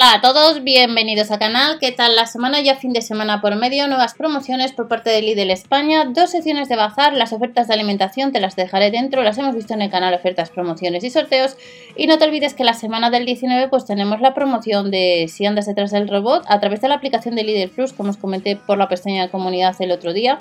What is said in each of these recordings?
Hola a todos, bienvenidos al canal. ¿Qué tal la semana? Ya fin de semana por medio, nuevas promociones por parte de Lidl España, dos secciones de bazar, las ofertas de alimentación te las dejaré dentro, las hemos visto en el canal ofertas, promociones y sorteos. Y no te olvides que la semana del 19 pues tenemos la promoción de si andas detrás del robot a través de la aplicación de Lidl Plus, como os comenté por la pestaña de comunidad el otro día.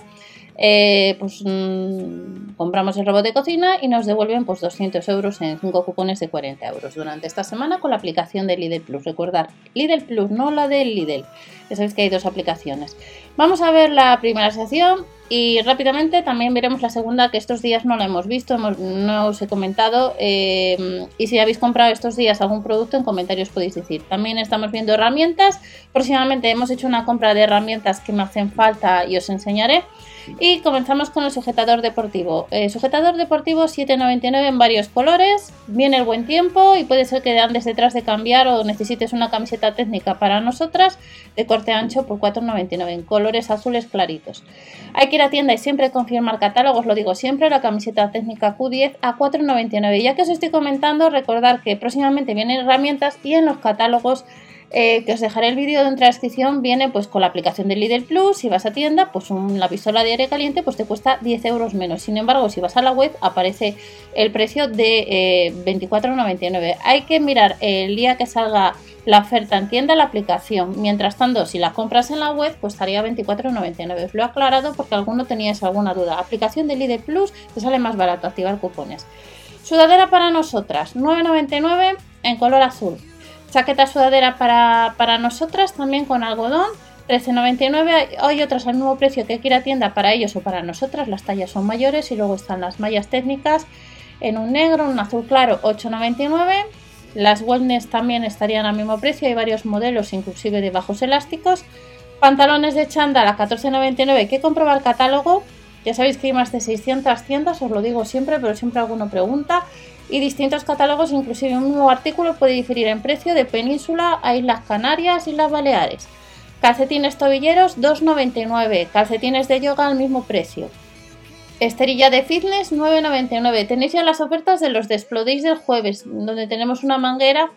Eh, pues mm, compramos el robot de cocina y nos devuelven pues 200 euros en 5 cupones de 40 euros durante esta semana con la aplicación de Lidl Plus. Recordar, Lidl Plus, no la de Lidl. Ya sabéis que hay dos aplicaciones. Vamos a ver la primera sección y rápidamente también veremos la segunda que estos días no la hemos visto, no os he comentado. Eh, y si habéis comprado estos días algún producto en comentarios podéis decir. También estamos viendo herramientas. Próximamente hemos hecho una compra de herramientas que me hacen falta y os enseñaré. Y comenzamos con el sujetador deportivo. Eh, sujetador deportivo 7,99 en varios colores. Viene el buen tiempo y puede ser que andes detrás de cambiar o necesites una camiseta técnica para nosotras de corte ancho por 4,99 en colores azules claritos. Hay que ir a tienda y siempre confirmar catálogos, lo digo siempre, la camiseta técnica Q10 a 4,99. Ya que os estoy comentando, recordar que próximamente vienen herramientas y en los catálogos eh, que os dejaré el vídeo de la descripción, viene pues con la aplicación de Lidl Plus, si vas a tienda, pues una pistola de aire caliente pues te cuesta 10 euros menos. Sin embargo, si vas a la web aparece el precio de 24,99. Eh, Hay que mirar el día que salga la oferta en tienda la aplicación. Mientras tanto, si la compras en la web, pues estaría 24,99. Os lo he aclarado porque alguno teníais alguna duda. Aplicación de Lidl Plus te sale más barato activar cupones. Sudadera para nosotras, 9,99 en color azul. Chaqueta sudadera para, nosotras también con algodón. 13,99. Hay otras al mismo precio que ir a tienda para ellos o para nosotras. Las tallas son mayores y luego están las mallas técnicas en un negro, un azul claro, 8,99. Las wellness también estarían al mismo precio. Hay varios modelos, inclusive de bajos elásticos. Pantalones de chándal a 14,99. Hay que comprobar el catálogo. Ya sabéis que hay más de 600 tiendas, os lo digo siempre, pero siempre alguno pregunta y distintos catálogos, inclusive un nuevo artículo puede diferir en precio de Península a Islas Canarias y las Baleares. Calcetines tobilleros 2,99, calcetines de yoga al mismo precio. Esterilla de fitness 9,99. Tenéis ya las ofertas de los Desplodéis del jueves, donde tenemos una manguera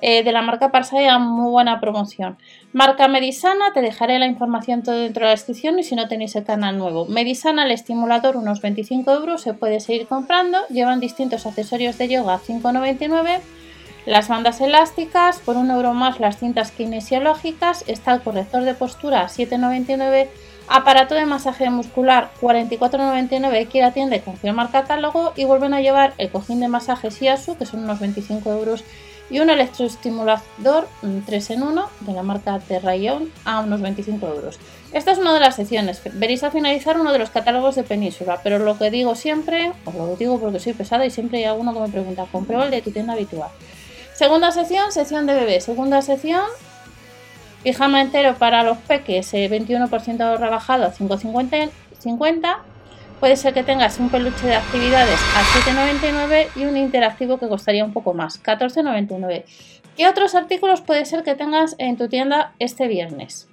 eh, de la marca Parsaya, muy buena promoción. Marca Medisana, te dejaré la información todo dentro de la descripción y si no tenéis el canal nuevo. Medisana, el estimulador, unos 25 euros, se puede seguir comprando. Llevan distintos accesorios de yoga, 5,99. Las bandas elásticas, por un euro más las cintas kinesiológicas. Está el corrector de postura, 7,99. Aparato de masaje muscular 44,99 que ir a tienda y confirmar catálogo y vuelven a llevar el cojín de masaje Siasu que son unos 25 euros y un electroestimulador 3 en 1 de la marca Terrayon a unos 25 euros. Esta es una de las secciones. Veréis al finalizar uno de los catálogos de Península, pero lo que digo siempre, os lo digo porque soy pesada y siempre hay alguno que me pregunta, comprueba el de tu tienda habitual. Segunda sección, sección de bebé. Segunda sección, pijama entero para los peques, 21% eh, rebajado a 5,50 Puede ser que tengas un peluche de actividades a 7,99 y un interactivo que costaría un poco más, 14,99. ¿Qué otros artículos puede ser que tengas en tu tienda este viernes?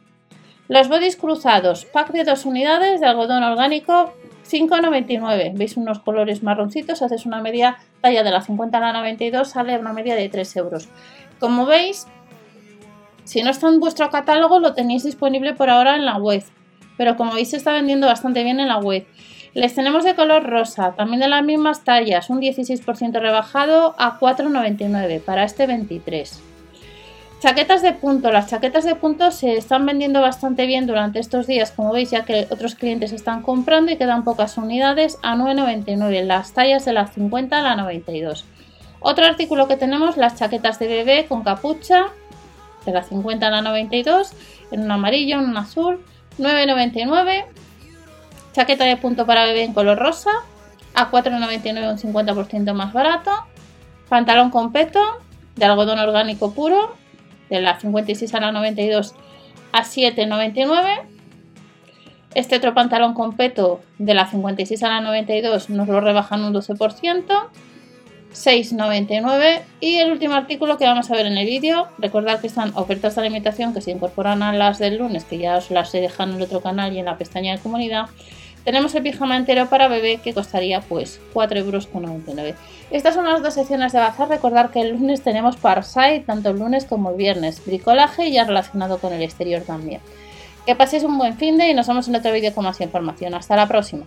Los bodys cruzados, pack de dos unidades de algodón orgánico, 5,99. ¿Veis unos colores marroncitos? Haces una media talla de la 50 a la 92, sale una media de 3 euros. Como veis, si no está en vuestro catálogo, lo tenéis disponible por ahora en la web. Pero como veis, se está vendiendo bastante bien en la web. Les tenemos de color rosa, también de las mismas tallas, un 16% rebajado a 4,99 para este 23. Chaquetas de punto. Las chaquetas de punto se están vendiendo bastante bien durante estos días, como veis, ya que otros clientes están comprando y quedan pocas unidades a 9,99. Las tallas de la 50 a la 92. Otro artículo que tenemos, las chaquetas de bebé con capucha, de la 50 a la 92, en un amarillo, en un azul, 9,99. Chaqueta de punto para bebé en color rosa, a 4,99 un 50% más barato. Pantalón con peto de algodón orgánico puro, de la 56 a la 92 a 7,99. Este otro pantalón con peto de la 56 a la 92 nos lo rebajan un 12%. 6,99 y el último artículo que vamos a ver en el vídeo recordad que están ofertas de alimentación que se incorporan a las del lunes que ya os las he dejado en el otro canal y en la pestaña de comunidad tenemos el pijama entero para bebé que costaría pues 4,99 euros. Estas son las dos secciones de bazar. Recordar que el lunes tenemos Parsite, tanto el lunes como el viernes. Bricolaje ya relacionado con el exterior también. Que paséis un buen fin de y nos vemos en otro vídeo con más información. Hasta la próxima.